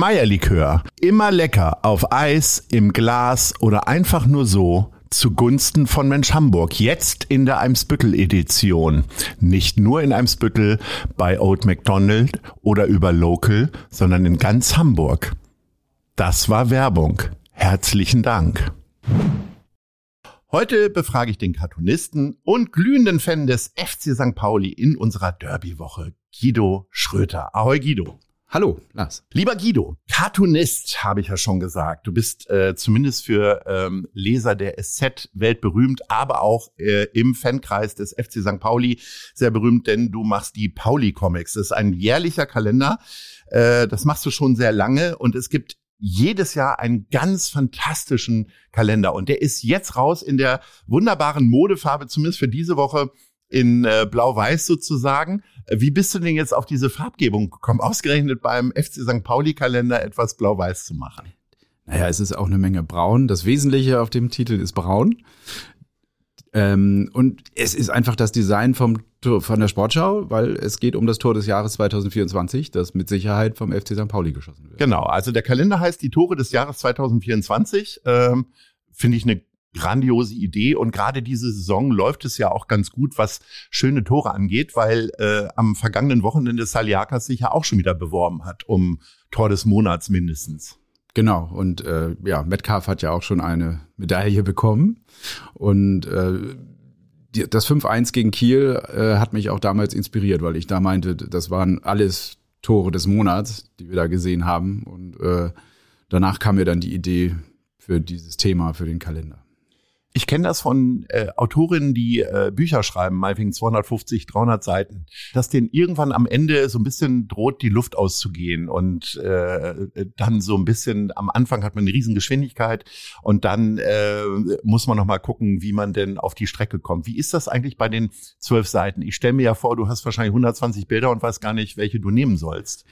Meierlikör. Immer lecker auf Eis, im Glas oder einfach nur so zugunsten von Mensch Hamburg. Jetzt in der Eimsbüttel-Edition. Nicht nur in Eimsbüttel bei Old McDonald oder über Local, sondern in ganz Hamburg. Das war Werbung. Herzlichen Dank. Heute befrage ich den Cartoonisten und glühenden Fan des FC St. Pauli in unserer Derby-Woche, Guido Schröter. Ahoi Guido. Hallo, Lars. Lieber Guido, Cartoonist, habe ich ja schon gesagt. Du bist äh, zumindest für ähm, Leser der SZ weltberühmt, aber auch äh, im Fankreis des FC St. Pauli sehr berühmt, denn du machst die Pauli-Comics. Das ist ein jährlicher Kalender. Äh, das machst du schon sehr lange und es gibt jedes Jahr einen ganz fantastischen Kalender. Und der ist jetzt raus in der wunderbaren Modefarbe, zumindest für diese Woche in äh, Blau-Weiß sozusagen. Äh, wie bist du denn jetzt auf diese Farbgebung gekommen, ausgerechnet beim FC St. Pauli-Kalender etwas Blau-Weiß zu machen? Naja, es ist auch eine Menge braun. Das Wesentliche auf dem Titel ist braun. Ähm, und es ist einfach das Design vom von der Sportschau, weil es geht um das Tor des Jahres 2024, das mit Sicherheit vom FC St. Pauli geschossen wird. Genau, also der Kalender heißt die Tore des Jahres 2024. Ähm, Finde ich eine grandiose Idee und gerade diese Saison läuft es ja auch ganz gut, was schöne Tore angeht, weil äh, am vergangenen Wochenende Saliakas sich ja auch schon wieder beworben hat um Tor des Monats mindestens. Genau und äh, ja, Metcalf hat ja auch schon eine Medaille bekommen und äh, das 5-1 gegen Kiel äh, hat mich auch damals inspiriert, weil ich da meinte, das waren alles Tore des Monats, die wir da gesehen haben und äh, danach kam mir dann die Idee für dieses Thema, für den Kalender. Ich kenne das von äh, Autorinnen, die äh, Bücher schreiben, meinetwegen 250, 300 Seiten, dass denen irgendwann am Ende so ein bisschen droht, die Luft auszugehen und äh, dann so ein bisschen, am Anfang hat man eine Riesengeschwindigkeit und dann äh, muss man nochmal gucken, wie man denn auf die Strecke kommt. Wie ist das eigentlich bei den zwölf Seiten? Ich stelle mir ja vor, du hast wahrscheinlich 120 Bilder und weißt gar nicht, welche du nehmen sollst.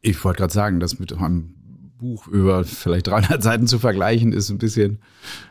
Ich wollte gerade sagen, das mit einem Buch über vielleicht 300 Seiten zu vergleichen, ist ein bisschen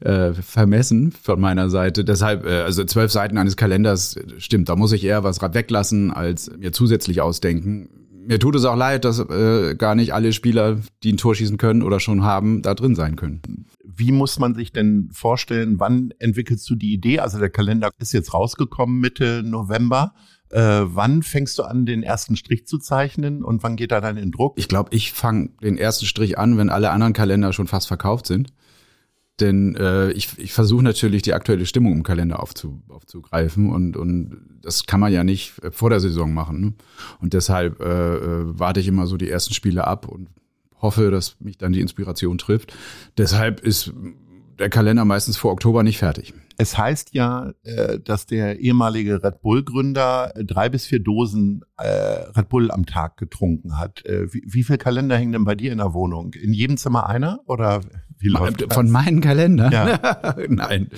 äh, vermessen von meiner Seite. Deshalb, äh, also zwölf Seiten eines Kalenders, stimmt, da muss ich eher was weglassen, als mir zusätzlich ausdenken. Mir tut es auch leid, dass äh, gar nicht alle Spieler, die ein Tor schießen können oder schon haben, da drin sein können. Wie muss man sich denn vorstellen, wann entwickelst du die Idee? Also der Kalender ist jetzt rausgekommen Mitte November. Äh, wann fängst du an, den ersten Strich zu zeichnen und wann geht er dann in Druck? Ich glaube, ich fange den ersten Strich an, wenn alle anderen Kalender schon fast verkauft sind. Denn äh, ich, ich versuche natürlich die aktuelle Stimmung im Kalender aufzu, aufzugreifen und, und das kann man ja nicht vor der Saison machen. Ne? Und deshalb äh, äh warte ich immer so die ersten Spiele ab und hoffe, dass mich dann die Inspiration trifft. Deshalb ist der Kalender meistens vor Oktober nicht fertig. Es heißt ja, äh, dass der ehemalige Red Bull-Gründer drei bis vier Dosen äh, Red Bull am Tag getrunken hat. Äh, wie, wie viel Kalender hängen denn bei dir in der Wohnung? In jedem Zimmer einer oder wie läuft das? Von meinen Kalendern? Ja. Nein,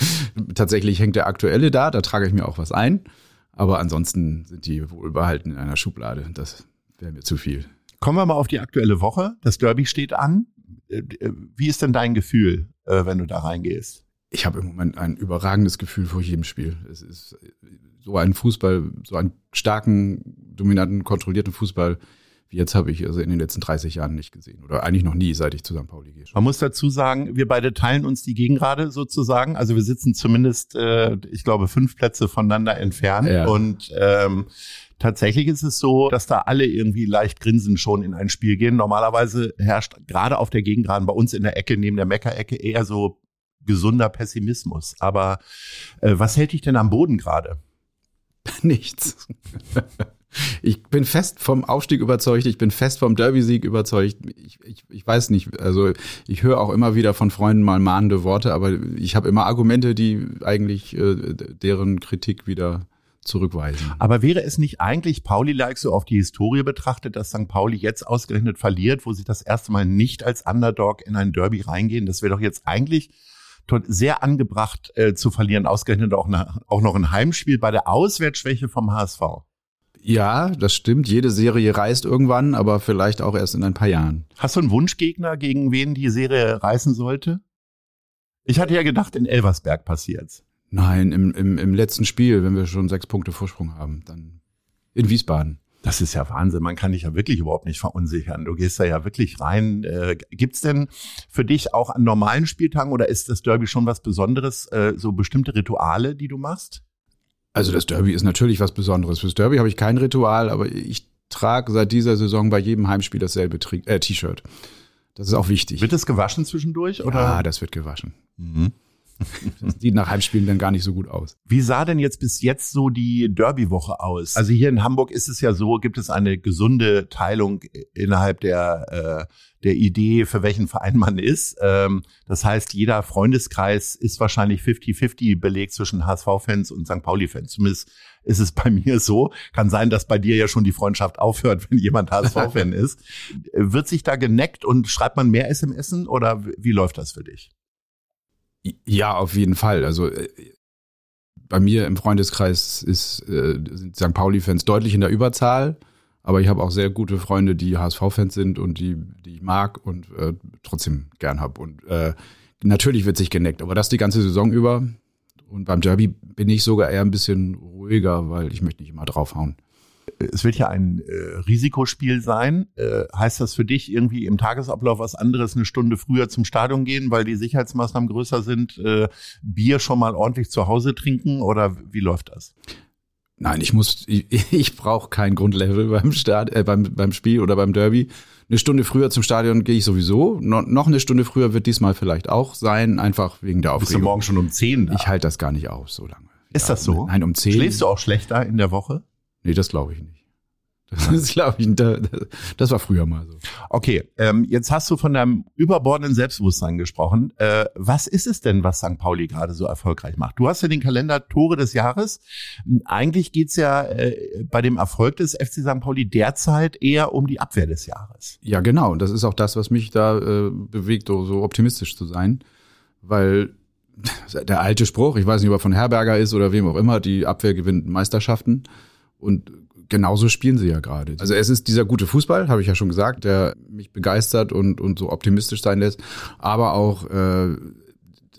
tatsächlich hängt der aktuelle da, da trage ich mir auch was ein. Aber ansonsten sind die wohlbehalten in einer Schublade. Das wäre mir zu viel. Kommen wir mal auf die aktuelle Woche. Das Derby steht an. Wie ist denn dein Gefühl, wenn du da reingehst? ich habe im Moment ein überragendes Gefühl vor jedem Spiel. Es ist so ein Fußball, so einen starken, dominanten, kontrollierten Fußball, wie jetzt habe ich also in den letzten 30 Jahren nicht gesehen. Oder eigentlich noch nie, seit ich zu St. Pauli gehe. Man muss dazu sagen, wir beide teilen uns die Gegengrade sozusagen. Also wir sitzen zumindest, äh, ich glaube, fünf Plätze voneinander entfernt. Ja. Und ähm, tatsächlich ist es so, dass da alle irgendwie leicht grinsend schon in ein Spiel gehen. Normalerweise herrscht gerade auf der Gegengraden bei uns in der Ecke, neben der Meckerecke, eher so gesunder Pessimismus. Aber äh, was hält dich denn am Boden gerade? Nichts. Ich bin fest vom Aufstieg überzeugt, ich bin fest vom Derby-Sieg überzeugt. Ich, ich, ich weiß nicht, also ich höre auch immer wieder von Freunden mal mahnende Worte, aber ich habe immer Argumente, die eigentlich äh, deren Kritik wieder zurückweisen. Aber wäre es nicht eigentlich Pauli-like so auf die Historie betrachtet, dass St. Pauli jetzt ausgerechnet verliert, wo sie das erste Mal nicht als Underdog in ein Derby reingehen? Das wäre doch jetzt eigentlich sehr angebracht äh, zu verlieren, ausgerechnet auch, eine, auch noch ein Heimspiel bei der Auswärtsschwäche vom HSV. Ja, das stimmt. Jede Serie reißt irgendwann, aber vielleicht auch erst in ein paar Jahren. Hast du einen Wunschgegner, gegen wen die Serie reißen sollte? Ich hatte ja gedacht, in Elversberg passiert's. Nein, im, im, im letzten Spiel, wenn wir schon sechs Punkte Vorsprung haben, dann in Wiesbaden. Das ist ja Wahnsinn. Man kann dich ja wirklich überhaupt nicht verunsichern. Du gehst da ja wirklich rein. Äh, gibt's denn für dich auch an normalen Spieltagen oder ist das Derby schon was Besonderes, äh, so bestimmte Rituale, die du machst? Also das Derby ist natürlich was Besonderes. Fürs Derby habe ich kein Ritual, aber ich trage seit dieser Saison bei jedem Heimspiel dasselbe äh, T-Shirt. Das ist auch wichtig. Wird es gewaschen zwischendurch? Oder? Ja, das wird gewaschen. Mhm. Das sieht nach Heimspielen dann gar nicht so gut aus. Wie sah denn jetzt bis jetzt so die Derby-Woche aus? Also hier in Hamburg ist es ja so, gibt es eine gesunde Teilung innerhalb der, äh, der Idee, für welchen Verein man ist. Ähm, das heißt, jeder Freundeskreis ist wahrscheinlich 50-50 belegt zwischen HSV-Fans und St. Pauli-Fans. Zumindest ist es bei mir so. Kann sein, dass bei dir ja schon die Freundschaft aufhört, wenn jemand HSV-Fan ist. Wird sich da geneckt und schreibt man mehr SMS oder wie läuft das für dich? Ja, auf jeden Fall. Also äh, bei mir im Freundeskreis ist, äh, sind St. Pauli-Fans deutlich in der Überzahl, aber ich habe auch sehr gute Freunde, die HSV-Fans sind und die, die ich mag und äh, trotzdem gern habe. Und äh, natürlich wird sich geneckt, aber das die ganze Saison über. Und beim Derby bin ich sogar eher ein bisschen ruhiger, weil ich möchte nicht immer draufhauen es wird ja ein äh, Risikospiel sein. Äh, heißt das für dich irgendwie im Tagesablauf was anderes, eine Stunde früher zum Stadion gehen, weil die Sicherheitsmaßnahmen größer sind, äh, Bier schon mal ordentlich zu Hause trinken oder wie läuft das? Nein, ich muss, ich, ich brauche kein Grundlevel beim Start, äh, beim, beim Spiel oder beim Derby. Eine Stunde früher zum Stadion gehe ich sowieso. No, noch eine Stunde früher wird diesmal vielleicht auch sein, einfach wegen der Aufregung. Bist du morgen schon um zehn da? Ich halte das gar nicht aus so lange. Ist ja, das so? Nein, um zehn. Schläfst du auch schlechter in der Woche? Nee, das glaube ich nicht. Das glaube ich, das war früher mal so. Okay, ähm, jetzt hast du von deinem überbordenden Selbstbewusstsein gesprochen. Äh, was ist es denn, was St. Pauli gerade so erfolgreich macht? Du hast ja den Kalender Tore des Jahres. Eigentlich geht's ja äh, bei dem Erfolg des FC St. Pauli derzeit eher um die Abwehr des Jahres. Ja, genau. Und das ist auch das, was mich da äh, bewegt, so optimistisch zu sein. Weil der alte Spruch, ich weiß nicht, ob er von Herberger ist oder wem auch immer, die Abwehr gewinnt Meisterschaften. Und genauso spielen sie ja gerade. Also es ist dieser gute Fußball, habe ich ja schon gesagt, der mich begeistert und, und so optimistisch sein lässt. Aber auch äh,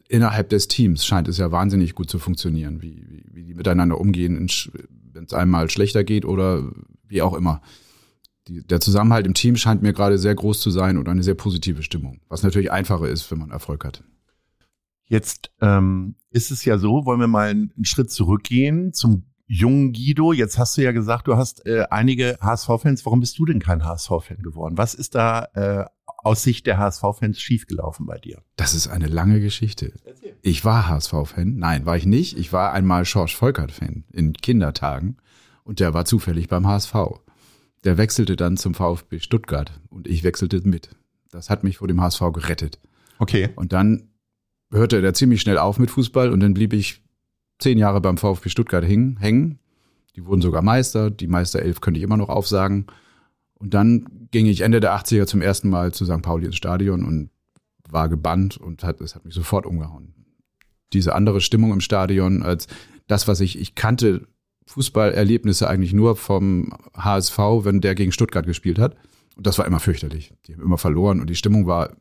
innerhalb des Teams scheint es ja wahnsinnig gut zu funktionieren, wie, wie, wie die miteinander umgehen, wenn es einmal schlechter geht oder wie auch immer. Die, der Zusammenhalt im Team scheint mir gerade sehr groß zu sein und eine sehr positive Stimmung, was natürlich einfacher ist, wenn man Erfolg hat. Jetzt ähm, ist es ja so, wollen wir mal einen Schritt zurückgehen zum jungen Guido. Jetzt hast du ja gesagt, du hast äh, einige HSV-Fans. Warum bist du denn kein HSV-Fan geworden? Was ist da äh, aus Sicht der HSV-Fans schiefgelaufen bei dir? Das ist eine lange Geschichte. Ich war HSV-Fan. Nein, war ich nicht. Ich war einmal Schorsch Volkert-Fan in Kindertagen und der war zufällig beim HSV. Der wechselte dann zum VfB Stuttgart und ich wechselte mit. Das hat mich vor dem HSV gerettet. Okay. Und dann hörte der ziemlich schnell auf mit Fußball und dann blieb ich zehn Jahre beim VfB Stuttgart hängen. Die wurden sogar Meister. Die Meisterelf könnte ich immer noch aufsagen. Und dann ging ich Ende der 80er zum ersten Mal zu St. Pauli ins Stadion und war gebannt und hat, es hat mich sofort umgehauen. Diese andere Stimmung im Stadion als das, was ich, ich kannte Fußballerlebnisse eigentlich nur vom HSV, wenn der gegen Stuttgart gespielt hat. Und das war immer fürchterlich. Die haben immer verloren und die Stimmung war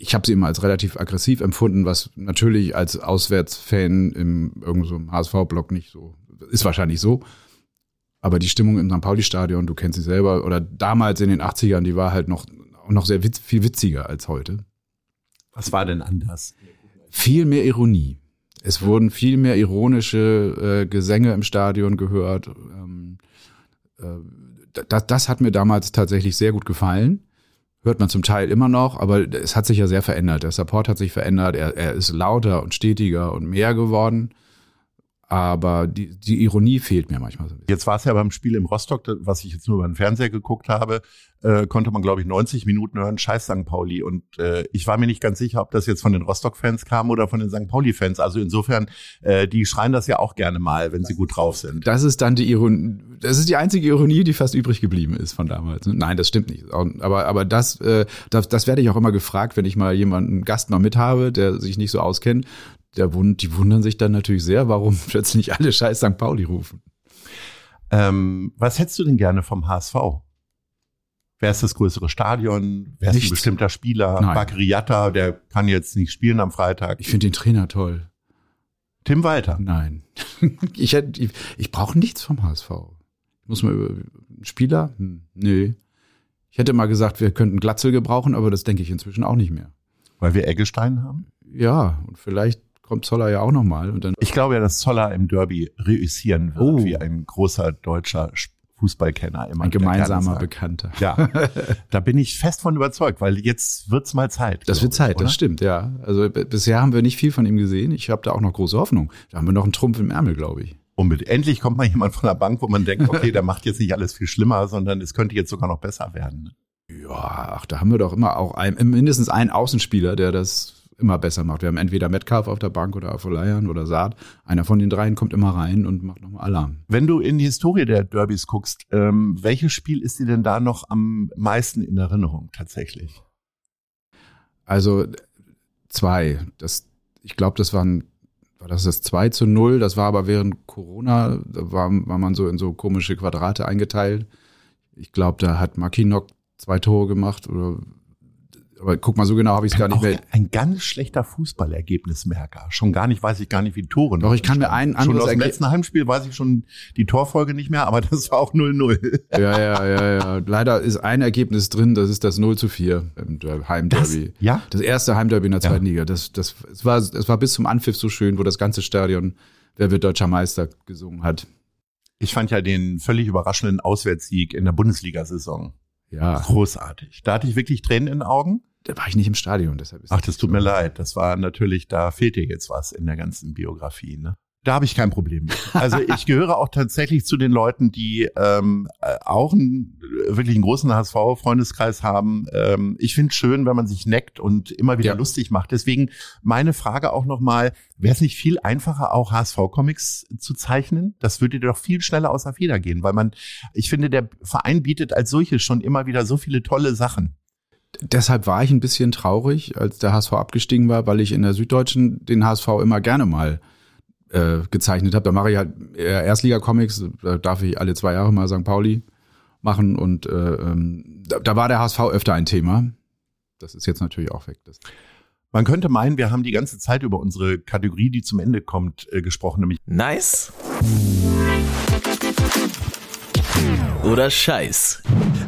ich habe sie immer als relativ aggressiv empfunden, was natürlich als Auswärtsfan im irgendeinem so HSV-Block nicht so ist wahrscheinlich so. Aber die Stimmung im St. Pauli-Stadion, du kennst sie selber, oder damals in den 80ern, die war halt noch, noch sehr witz, viel witziger als heute. Was war denn anders? Viel mehr Ironie. Es wurden viel mehr ironische äh, Gesänge im Stadion gehört. Ähm, äh, das, das hat mir damals tatsächlich sehr gut gefallen hört man zum Teil immer noch, aber es hat sich ja sehr verändert. Der Support hat sich verändert, er, er ist lauter und stetiger und mehr geworden. Aber die, die Ironie fehlt mir manchmal so ein bisschen. Jetzt war es ja beim Spiel im Rostock, was ich jetzt nur über den Fernseher geguckt habe, äh, konnte man, glaube ich, 90 Minuten hören, scheiß St. Pauli. Und äh, ich war mir nicht ganz sicher, ob das jetzt von den Rostock-Fans kam oder von den St. Pauli-Fans. Also insofern, äh, die schreien das ja auch gerne mal, wenn sie gut drauf sind. Das ist dann die Ironie, das ist die einzige Ironie, die fast übrig geblieben ist von damals. Nein, das stimmt nicht. Aber, aber das, äh, das, das werde ich auch immer gefragt, wenn ich mal jemanden Gast mal mit habe, der sich nicht so auskennt der wund, die wundern sich dann natürlich sehr, warum plötzlich alle scheiß St. Pauli rufen. Ähm, was hättest du denn gerne vom HSV? Wer ist das größere Stadion? Wer ist Nichts. ein bestimmter Spieler? Nein. Der kann jetzt nicht spielen am Freitag. Ich finde den Trainer toll. Tim Walter? Nein. ich hätte, ich, ich brauche nichts vom HSV. Muss man über Spieler? Hm, nee. Ich hätte mal gesagt, wir könnten Glatzel gebrauchen, aber das denke ich inzwischen auch nicht mehr. Weil wir Eggestein haben? Ja, und vielleicht kommt Zoller ja auch nochmal. Ich glaube ja, dass Zoller im Derby reüssieren wird, oh. wie ein großer deutscher Fußballkenner immer. Ein gemeinsamer Bekannter. Ja, da bin ich fest von überzeugt, weil jetzt wird's mal Zeit. Das wird Zeit, ich, das stimmt, ja. Also bisher haben wir nicht viel von ihm gesehen. Ich habe da auch noch große Hoffnung. Da haben wir noch einen Trumpf im Ärmel, glaube ich. Unbedingt. Endlich kommt mal jemand von der Bank, wo man denkt, okay, der macht jetzt nicht alles viel schlimmer, sondern es könnte jetzt sogar noch besser werden. Ja, ach, da haben wir doch immer auch ein, mindestens einen Außenspieler, der das immer besser macht. Wir haben entweder Metcalf auf der Bank oder Afolayan oder Saad. Einer von den dreien kommt immer rein und macht nochmal Alarm. Wenn du in die Historie der Derbys guckst, ähm, welches Spiel ist dir denn da noch am meisten in Erinnerung tatsächlich? Also zwei. Das, ich glaube, das waren war das das 2 zu 0, das war aber während Corona, da war, war man so in so komische Quadrate eingeteilt. Ich glaube, da hat Makinok zwei Tore gemacht oder aber guck mal, so genau habe ich es gar nicht mehr. Ein ganz schlechter Fußballergebnismerker. Schon gar nicht, weiß ich gar nicht, wie Tore. Doch, ich kann mir ein anderes Schon aus dem letzten Heimspiel weiß ich schon die Torfolge nicht mehr, aber das war auch 0-0. Ja, ja, ja, ja. Leider ist ein Ergebnis drin, das ist das 0 zu 4 im Heimderby. Das, ja? Das erste Heimderby in der zweiten ja. Liga. Das, das, es war, es war bis zum Anpfiff so schön, wo das ganze Stadion Wer wird deutscher Meister gesungen hat. Ich fand ja den völlig überraschenden Auswärtssieg in der Bundesliga-Saison. Ja. Großartig. Da hatte ich wirklich Tränen in den Augen da war ich nicht im Stadion, deshalb ist Ach, das tut so. mir leid. Das war natürlich, da fehlt dir jetzt was in der ganzen Biografie, ne? Da habe ich kein Problem mit. Also ich gehöre auch tatsächlich zu den Leuten, die ähm, äh, auch einen wirklich einen großen HSV-Freundeskreis haben. Ähm, ich finde es schön, wenn man sich neckt und immer wieder ja. lustig macht. Deswegen meine Frage auch nochmal, wäre es nicht viel einfacher, auch HSV-Comics zu zeichnen? Das würde dir doch viel schneller aus der Feder gehen, weil man, ich finde, der Verein bietet als solches schon immer wieder so viele tolle Sachen deshalb war ich ein bisschen traurig, als der HSV abgestiegen war, weil ich in der Süddeutschen den HSV immer gerne mal äh, gezeichnet habe. Da mache ich halt Erstliga-Comics, da darf ich alle zwei Jahre mal St. Pauli machen und äh, ähm, da, da war der HSV öfter ein Thema. Das ist jetzt natürlich auch weg. Das man könnte meinen, wir haben die ganze Zeit über unsere Kategorie, die zum Ende kommt, äh, gesprochen, nämlich Nice oder Scheiß.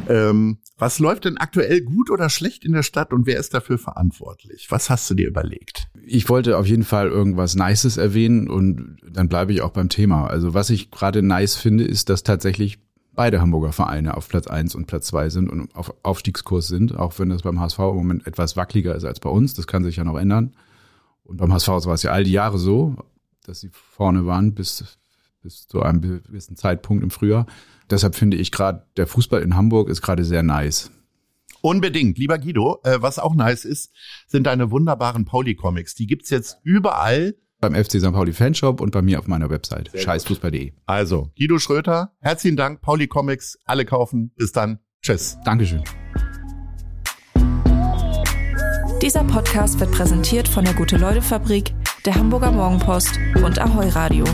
Ähm, was läuft denn aktuell gut oder schlecht in der Stadt und wer ist dafür verantwortlich? Was hast du dir überlegt? Ich wollte auf jeden Fall irgendwas Nices erwähnen und dann bleibe ich auch beim Thema. Also was ich gerade nice finde, ist, dass tatsächlich beide Hamburger Vereine auf Platz eins und Platz zwei sind und auf Aufstiegskurs sind, auch wenn das beim HSV im Moment etwas wackeliger ist als bei uns. Das kann sich ja noch ändern. Und beim HSV war es ja all die Jahre so, dass sie vorne waren bis, bis zu einem gewissen Zeitpunkt im Frühjahr. Deshalb finde ich gerade, der Fußball in Hamburg ist gerade sehr nice. Unbedingt, lieber Guido. Äh, was auch nice ist, sind deine wunderbaren Pauli-Comics. Die gibt's jetzt überall. Beim FC St. Pauli Fanshop und bei mir auf meiner Website. Scheißfußball.de. Also, Guido Schröter, herzlichen Dank. Pauli Comics, alle kaufen. Bis dann. Tschüss. Dankeschön. Dieser Podcast wird präsentiert von der Gute-Leute-Fabrik, der Hamburger Morgenpost und Ahoi Radio.